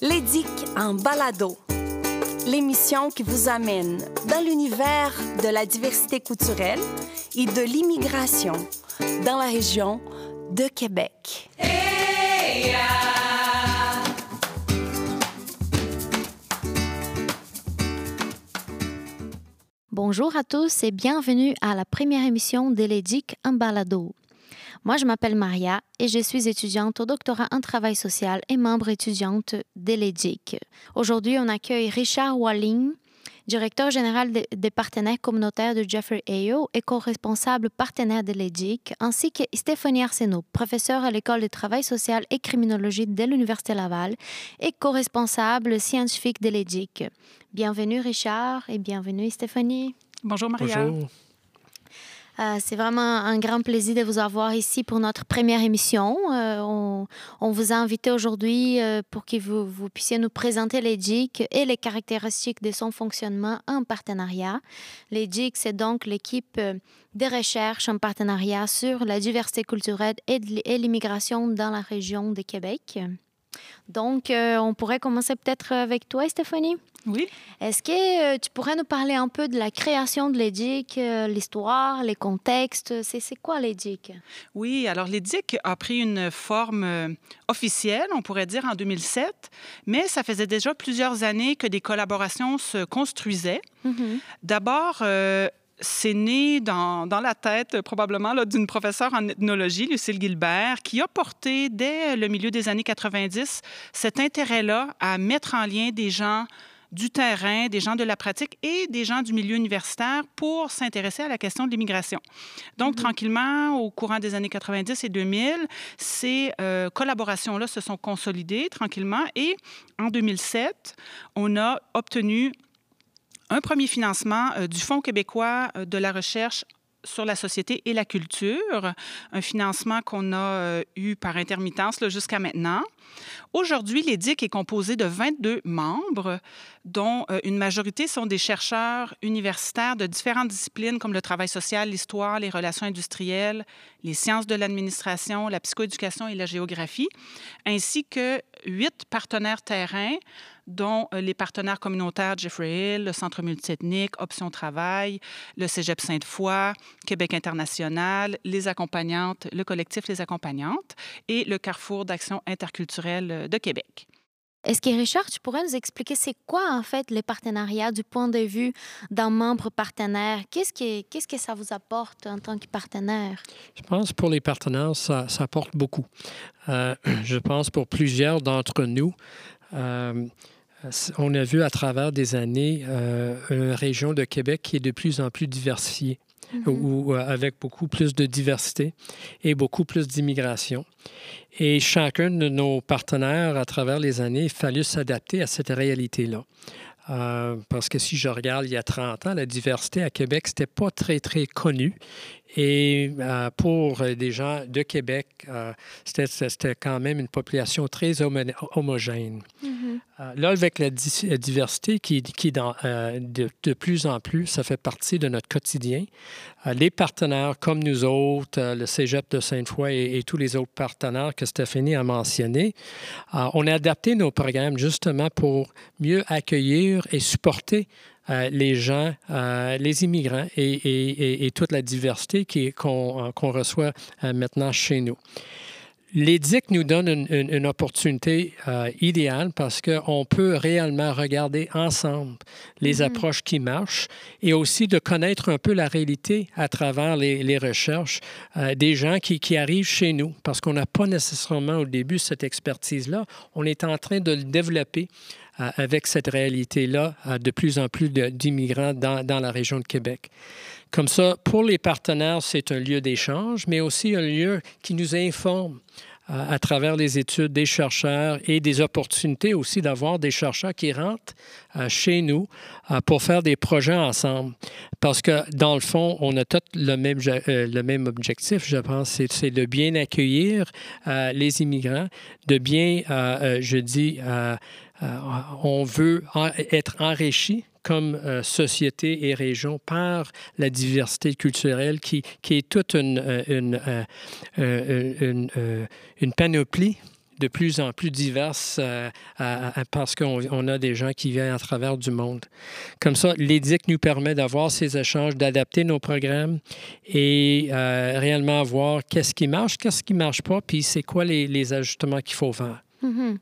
L'édic en balado, l'émission qui vous amène dans l'univers de la diversité culturelle et de l'immigration dans la région de Québec. Bonjour à tous et bienvenue à la première émission de l'EDIC en balado. Moi, je m'appelle Maria et je suis étudiante au doctorat en travail social et membre étudiante de l'EDIC. Aujourd'hui, on accueille Richard Walling, directeur général des partenaires communautaires de Jeffrey Ayo et co-responsable partenaire de l'EDIC, ainsi que Stéphanie Arsenault, professeure à l'École de travail social et criminologie de l'Université Laval et co-responsable scientifique de l'EDIC. Bienvenue Richard et bienvenue Stéphanie. Bonjour Maria. Bonjour. Euh, c'est vraiment un grand plaisir de vous avoir ici pour notre première émission. Euh, on, vous a invité aujourd'hui euh, pour que vous, vous, puissiez nous présenter l'EDIC et les caractéristiques de son fonctionnement en partenariat. L'EDIC, c'est donc l'équipe de recherche en partenariat sur la diversité culturelle et l'immigration dans la région de Québec. Donc, on pourrait commencer peut-être avec toi, Stéphanie. Oui. Est-ce que euh, tu pourrais nous parler un peu de la création de l'EDIC, euh, l'histoire, les contextes? C'est quoi l'EDIC? Oui, alors l'EDIC a pris une forme euh, officielle, on pourrait dire, en 2007, mais ça faisait déjà plusieurs années que des collaborations se construisaient. Mm -hmm. D'abord, c'est né dans, dans, la tête probablement d'une professeure en ethnologie, Lucille Gilbert, qui a porté dès le milieu des années 90 cet intérêt-là à mettre en lien des gens du terrain, des gens de la pratique et des gens du milieu universitaire pour s'intéresser à la question de l'immigration. Donc, mm -hmm. tranquillement, au courant des années 90 et 2000, ces euh, collaborations-là se sont consolidées tranquillement et en 2007, on a obtenu un premier financement euh, du Fonds québécois euh, de la recherche sur la société et la culture, un financement qu'on a euh, eu par intermittence jusqu'à maintenant. Aujourd'hui, l'EDIC est composé de 22 membres, dont euh, une majorité sont des chercheurs universitaires de différentes disciplines comme le travail social, l'histoire, les relations industrielles, les sciences de l'administration, la psychoéducation et la géographie, ainsi que huit partenaires terrains dont euh, les partenaires communautaires Jeffrey Hill, le Centre multiethnique, Option Travail, le Cégep Sainte-Foy, Québec International, les accompagnantes, le collectif Les Accompagnantes et le Carrefour d'action interculturelle de Québec. Est-ce que Richard, tu pourrais nous expliquer c'est quoi en fait les partenariats du point de vue d'un membre partenaire? Qu'est-ce que, qu'est-ce que ça vous apporte en tant que partenaire? Je pense pour les partenaires, ça, ça apporte beaucoup. Euh, je pense pour plusieurs d'entre nous, euh, on a vu à travers des années euh, une région de Québec qui est de plus en plus diversifiée. Ou, avec beaucoup plus de diversité et beaucoup plus d'immigration. Et chacun de nos partenaires, à travers les années, il fallu s'adapter à cette réalité-là. Euh, parce que si je regarde il y a 30 ans, la diversité à Québec, c'était pas très, très connu. Et euh, pour des gens de Québec, euh, c'était quand même une population très homo homogène. Mm -hmm. Euh, là, avec la, di la diversité qui, qui euh, de, plus en plus, ça fait partie de notre quotidien. Euh, les partenaires comme nous autres, le Cégep de Sainte-Foy et, tous les autres partenaires que Stéphanie a mentionnés, on a adapté nos programmes justement pour mieux accueillir et supporter les gens, les immigrants et, toute la diversité qu'on qu reçoit maintenant chez nous. L'EDIC nous donne une, une, une opportunité euh, idéale parce qu'on peut réellement regarder ensemble les mm -hmm. approches qui marchent et aussi de connaître un peu la réalité à travers les, les recherches euh, des gens qui, qui, arrivent chez nous parce qu'on n'a pas nécessairement au début cette expertise-là. On est en train de le développer avec cette réalité-là de plus en plus d'immigrants dans, dans la région de Québec. Comme ça, pour les partenaires, c'est un lieu d'échange, mais aussi un lieu qui nous informe euh, à travers les études des chercheurs et des opportunités aussi d'avoir des chercheurs qui rentrent euh, chez nous euh, pour faire des projets ensemble. Parce que dans le fond, on a tous le même, le même objectif, je pense, c'est de bien accueillir les immigrants, de bien, je dis, on veut être enrichi comme euh, société et région par la diversité culturelle qui, est toute euh, une, panoplie de plus en plus diverses parce qu'on a des gens qui viennent à travers du monde. Comme ça, l'EDIC nous permet d'avoir ces échanges, d'adapter nos programmes et réellement voir qu'est-ce qui marche, qu'est-ce qui ne marche pas, puis c'est quoi les ajustements qu'il faut faire. Mhm.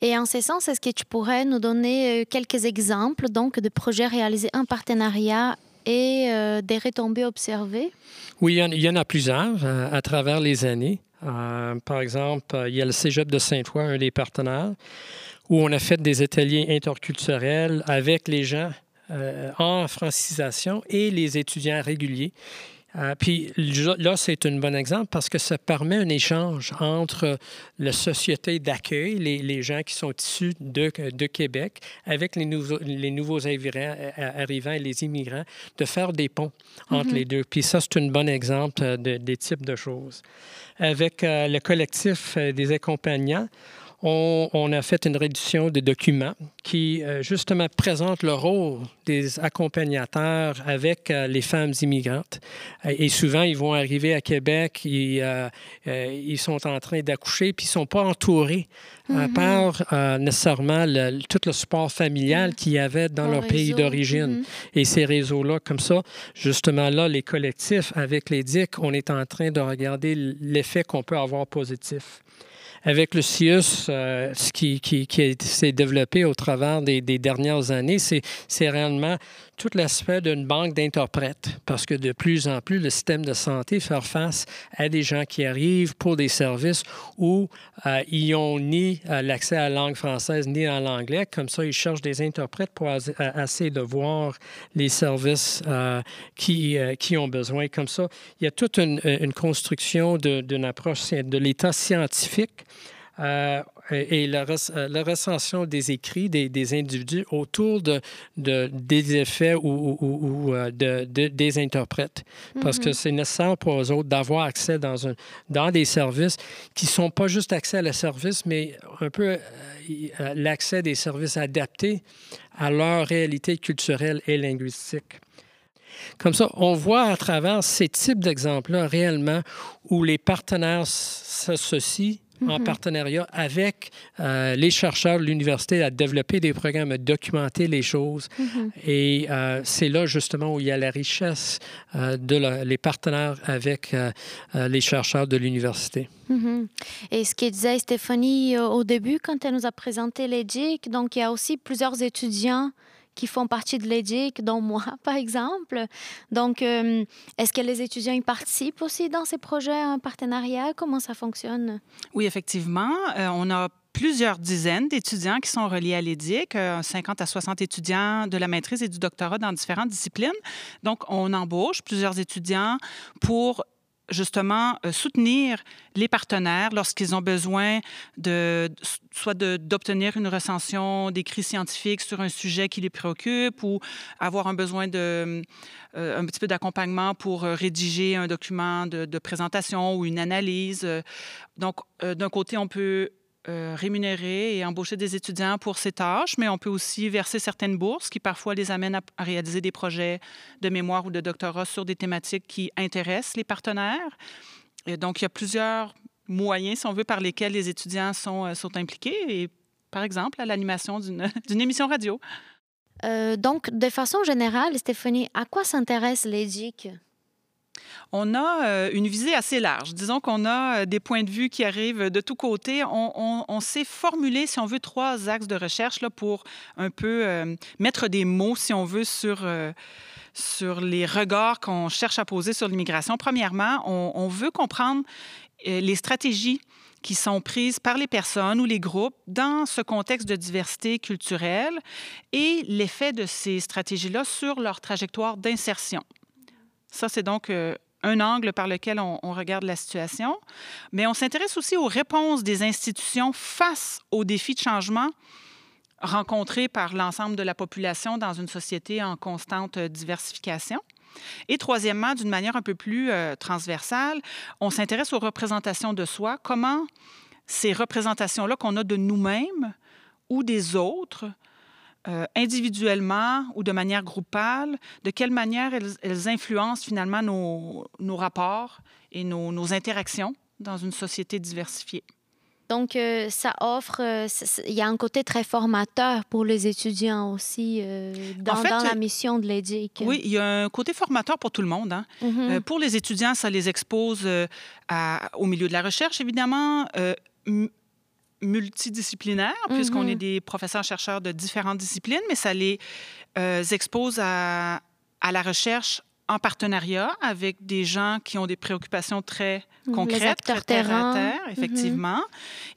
Et en ce sens, est-ce que tu pourrais nous donner euh, quelques exemples donc de projets réalisés en partenariat et euh, des retombées observées? Oui, il y en, a plusieurs euh, à travers les années. par exemple, il y a le Cégep de Saint-Foy, un des partenaires, où on a fait des ateliers interculturels avec les gens en francisation et les étudiants réguliers. Euh, puis là, c'est un bon exemple parce que ça permet un échange entre la société d'accueil, les, gens qui sont issus de, de Québec, avec les nouveaux, les nouveaux arrivants et les immigrants, de faire des ponts entre mm-hmm. les deux. Puis ça, c'est un bon exemple de, des types de choses. Avec euh, le collectif euh, des accompagnants, on, a fait une réduction des documents qui, euh, justement, présente le rôle des accompagnateurs avec euh, les femmes immigrantes. Euh, et souvent, ils vont arriver à Québec, ils, ils sont en train d'accoucher, puis ils ne sont pas entourés mm-hmm. par nécessairement tout le support familial mm-hmm. qu'il y avait dans leur pays d'origine. Mm-hmm. Et ces réseaux-là, comme ça, justement, là, les collectifs, avec les DIC, on est en train de regarder l'effet qu'on peut avoir positif avec le CIUS, euh, ce qui, qui, qui s'est développé au travers des, dernières années, c'est réellement tout l'aspect d'une banque d'interprètes, parce que de plus en plus, le système de santé fait face à des gens qui arrivent pour des services où euh, ils n'ont ni euh, l'accès à la langue française ni à l'anglais. Comme ça, ils cherchent des interprètes pour essayer de voir les services euh, qui, ont besoin. Comme ça, il y a toute une construction d'une approche de l'État scientifique euh, et la, la, recension des écrits des, individus autour de, des effets ou, euh, de, des interprètes. Parce que mm-hmm. c'est nécessaire pour eux autres d'avoir accès dans, un, dans des services qui ne sont pas juste accès à le service, mais un peu euh, l'accès des services adaptés à leur réalité culturelle et linguistique. Comme ça, on voit à travers ces types d'exemples-là réellement où les partenaires s'associent en mhm. partenariat avec euh, les chercheurs de l'université à développer des programmes, à documenter les choses. Mhm. Et euh, c'est là justement où il y a la richesse euh, de les partenaires avec les chercheurs de l'université. Mhm. Et ce que disait Stéphanie au début quand elle nous a présenté les donc il y a aussi plusieurs étudiants qui font partie de l'EDIC, dont moi, par exemple. Donc, euh, est-ce que les étudiants y participent aussi dans ces projets en partenariat? Comment ça fonctionne? Oui, effectivement. Euh, on a plusieurs dizaines d'étudiants qui sont reliés à l'EDIC, 50 euh, à 60 étudiants de la maîtrise et du doctorat dans différentes disciplines. Donc, on embauche plusieurs étudiants pour justement euh, soutenir les partenaires lorsqu'ils ont besoin de soit d'obtenir une recension d'écrits scientifiques sur un sujet qui les préoccupe ou avoir un besoin de euh, un petit peu d'accompagnement pour euh, rédiger un document de, de, présentation ou une analyse. Donc, d'un côté, on peut euh, rémunérer et embaucher des étudiants pour ces tâches, mais on peut aussi verser certaines bourses qui parfois les amènent à, réaliser des projets de mémoire ou de doctorat sur des thématiques qui intéressent les partenaires. Et donc, il y a plusieurs moyens, si on veut, par lesquels les étudiants sont, euh, impliqués, par exemple, à l'animation d'une émission radio. Euh, donc, de façon générale, Stéphanie, à quoi s'intéresse l'EDIC? On a euh, une visée assez large. Disons qu'on a euh, des points de vue qui arrivent de tous côtés. On, s'est formulé, si on veut, trois axes de recherche là, pour un peu euh, mettre des mots, si on veut, sur sur les regards qu'on cherche à poser sur l'immigration. Premièrement, on, veut comprendre les stratégies qui sont prises par les personnes ou les groupes dans ce contexte de diversité culturelle et l'effet de ces stratégies-là sur leur trajectoire d'insertion. Ça, c'est donc un angle par lequel on, regarde la situation, mais on s'intéresse aussi aux réponses des institutions face aux défis de changement rencontrés par l'ensemble de la population dans une société en constante diversification. Et troisièmement, d'une manière un peu plus euh, transversale, on s'intéresse aux représentations de soi, comment ces représentations-là qu'on a de nous-mêmes ou des autres euh, individuellement ou de manière groupale, de quelle manière elles, influencent finalement nos, nos rapports et nos, nos, interactions dans une société diversifiée. Donc, euh, ça offre, euh, il y a un côté très formateur pour les étudiants aussi dans, la mission de l'EDIC. Oui, il y a un côté formateur pour tout le monde. Hein. Mm-hmm. pour les étudiants, ça les expose au milieu de la recherche, évidemment multidisciplinaire, puisqu'on est des professeurs-chercheurs de différentes disciplines, mais ça les expose à, à la recherche en partenariat avec des gens qui ont des préoccupations très concrètes, très terre à terre, mhm. effectivement.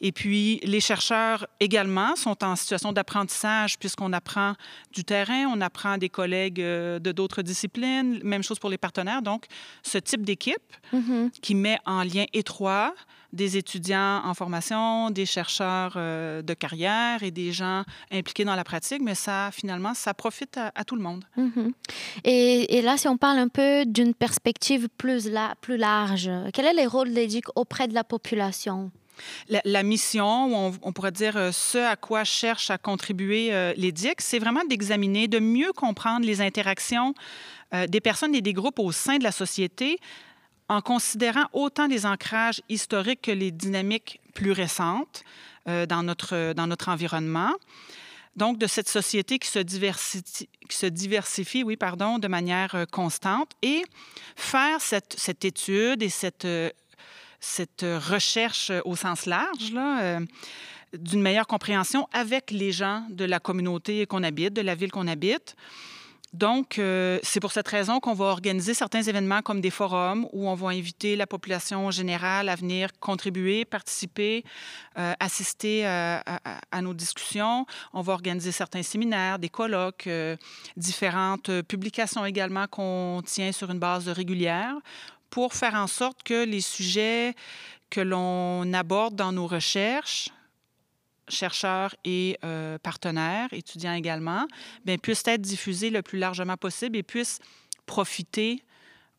Et puis, les chercheurs également sont en situation d'apprentissage puisqu'on apprend du terrain, on apprend des collègues euh, de d'autres disciplines. Même chose pour les partenaires. Donc, ce type d'équipe mhm. qui met en lien étroit des étudiants en formation, des chercheurs euh, de carrière et des gens impliqués dans la pratique, mais ça, finalement, ça profite à, tout le monde. Mhm. et, et, là, si on parle un peu d'une perspective plus, la, plus large, quel est le rôle de l'EDIC auprès de la population? La, mission, on, on, pourrait dire euh, ce à quoi cherche à contribuer euh, l'EDIC, c'est vraiment d'examiner, de mieux comprendre les interactions des personnes et des groupes au sein de la société en considérant autant les ancrages historiques que les dynamiques plus récentes euh, dans, notre, dans notre environnement. Donc, de cette société qui se diversifie, oui, pardon, de manière euh, constante et faire cette, cette étude et cette, euh, cette recherche au sens large, d'une meilleure compréhension avec les gens de la communauté qu'on habite, de la ville qu'on habite. Donc, euh, c'est pour cette raison qu'on va organiser certains événements comme des forums où on va inviter la population générale à venir contribuer, participer, euh, assister à, nos discussions. On va organiser certains séminaires, des colloques, euh, différentes publications également qu'on tient sur une base régulière pour faire en sorte que les sujets que l'on aborde dans nos recherches chercheurs et euh, partenaires, étudiants également, bien, puissent être diffusés le plus largement possible et puissent profiter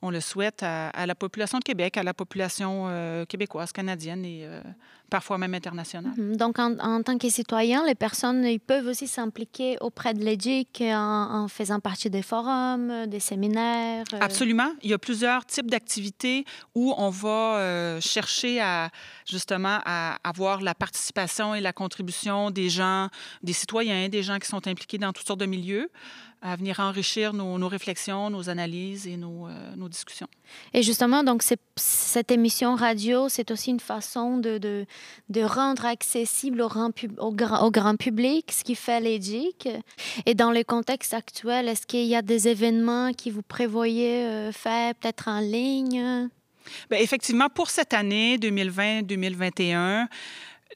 on le souhaite à, la population de Québec, à la population euh, québécoise, canadienne et euh, parfois même internationale. Mhm. Donc, en, tant que citoyen, les personnes ils peuvent aussi s'impliquer auprès de l'EDIC en, faisant partie des forums, des séminaires. Euh. Absolument. Il y a plusieurs types d'activités où on va chercher à justement à avoir la participation et la contribution des gens, des citoyens, des gens qui sont impliqués dans toutes sortes de milieux à venir enrichir nos, réflexions, nos analyses et nos, euh, nos discussions. Et justement, donc, cette émission radio, c'est aussi une façon de, de, de rendre accessible au, grand, public ce qui fait l'édic. Et dans le contexte actuel, est-ce qu'il y a des événements qui vous prévoyez euh, faire peut-être en ligne? Bien, effectivement, pour cette année 2020-2021,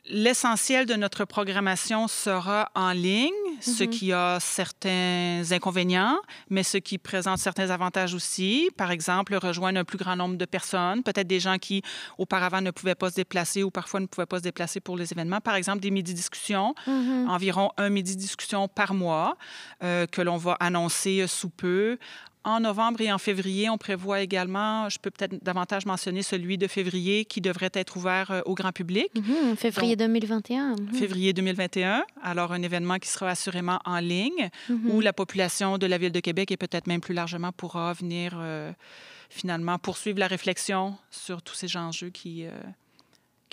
L'essentiel de notre programmation sera en ligne, ce mhm. qui a certains inconvénients, mais ce qui présente certains avantages aussi. Par exemple, rejoindre un plus grand nombre de personnes, peut-être des gens qui auparavant ne pouvaient pas se déplacer ou parfois ne pouvaient pas se déplacer pour les événements. Par exemple, des midi-discussions, mhm. environ un midi-discussion par mois euh, que l'on va annoncer sous peu en novembre et en février, on prévoit également, je peux peut-être davantage mentionner celui de février qui devrait être ouvert euh, au grand public. Mhm, février 2021. Mhm. Février 2021. Alors, un événement qui sera assurément en ligne mhm. où la population de la Ville de Québec et peut-être même plus largement pourra venir euh, finalement poursuivre la réflexion sur tous ces enjeux qui, euh,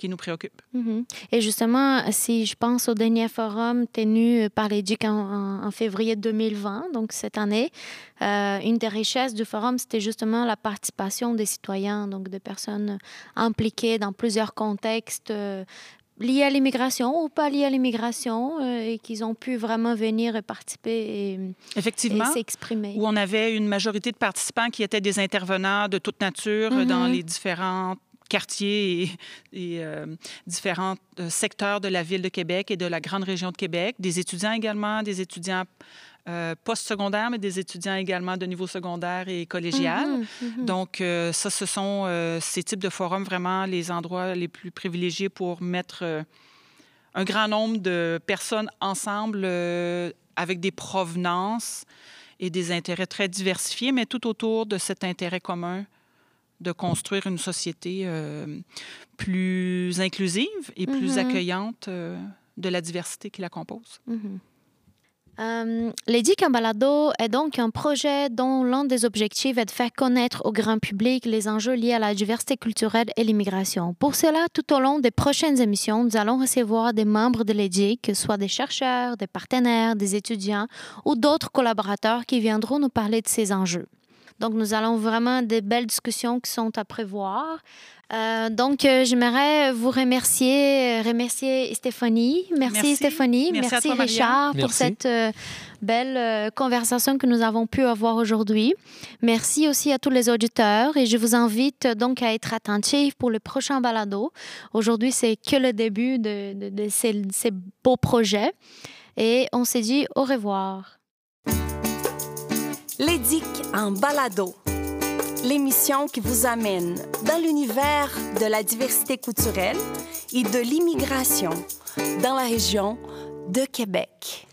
qui nous préoccupe. Mhm. Et justement, si je pense au dernier forum tenu par les en, en, février 2020, donc cette année, euh, une des richesses du forum, c'était justement la participation des citoyens, donc des personnes impliquées dans plusieurs contextes, euh, liés à l'immigration ou pas liés à l'immigration euh, et qu'ils ont pu vraiment venir et participer et, Effectivement, s'exprimer. Où on avait une majorité de participants qui étaient des intervenants de toute nature dans mhm. les différentes quartiers et, euh, différents euh, secteurs de la ville de Québec et de la grande région de Québec, des étudiants également, des étudiants euh, post-secondaires, mais des étudiants également de niveau secondaire et collégial. Mhm, mhm. Donc, ça, ce sont ces types de forums vraiment les endroits les plus privilégiés pour mettre un grand nombre de personnes ensemble avec des provenances et des intérêts très diversifiés, mais tout autour de cet intérêt commun de construire une société euh, plus inclusive et plus mm-hmm. accueillante euh, de la diversité qui la compose. Euh, en balado est donc un projet dont l'un des objectifs est de faire connaître au grand public les enjeux liés à la diversité culturelle et l'immigration. Pour cela, tout au long des prochaines émissions, nous allons recevoir des membres de l'EDIC, soit des chercheurs, des partenaires, des étudiants ou d'autres collaborateurs qui viendront nous parler de ces enjeux. Donc, nous allons vraiment des belles discussions qui sont à prévoir. Euh, donc, euh, j'aimerais vous remercier, remercier Stéphanie. Merci, Stéphanie. Merci, Richard pour cette euh, belle conversation que nous avons pu avoir aujourd'hui. Merci aussi à tous les auditeurs et je vous invite donc à être attentifs pour le prochain balado. Aujourd'hui, c'est que le début de, de ces, ces beaux projets et on s'est dit au revoir. L'édic en balado l'émission qui vous amène dans l'univers de la diversité culturelle et de l'immigration dans la région de Québec.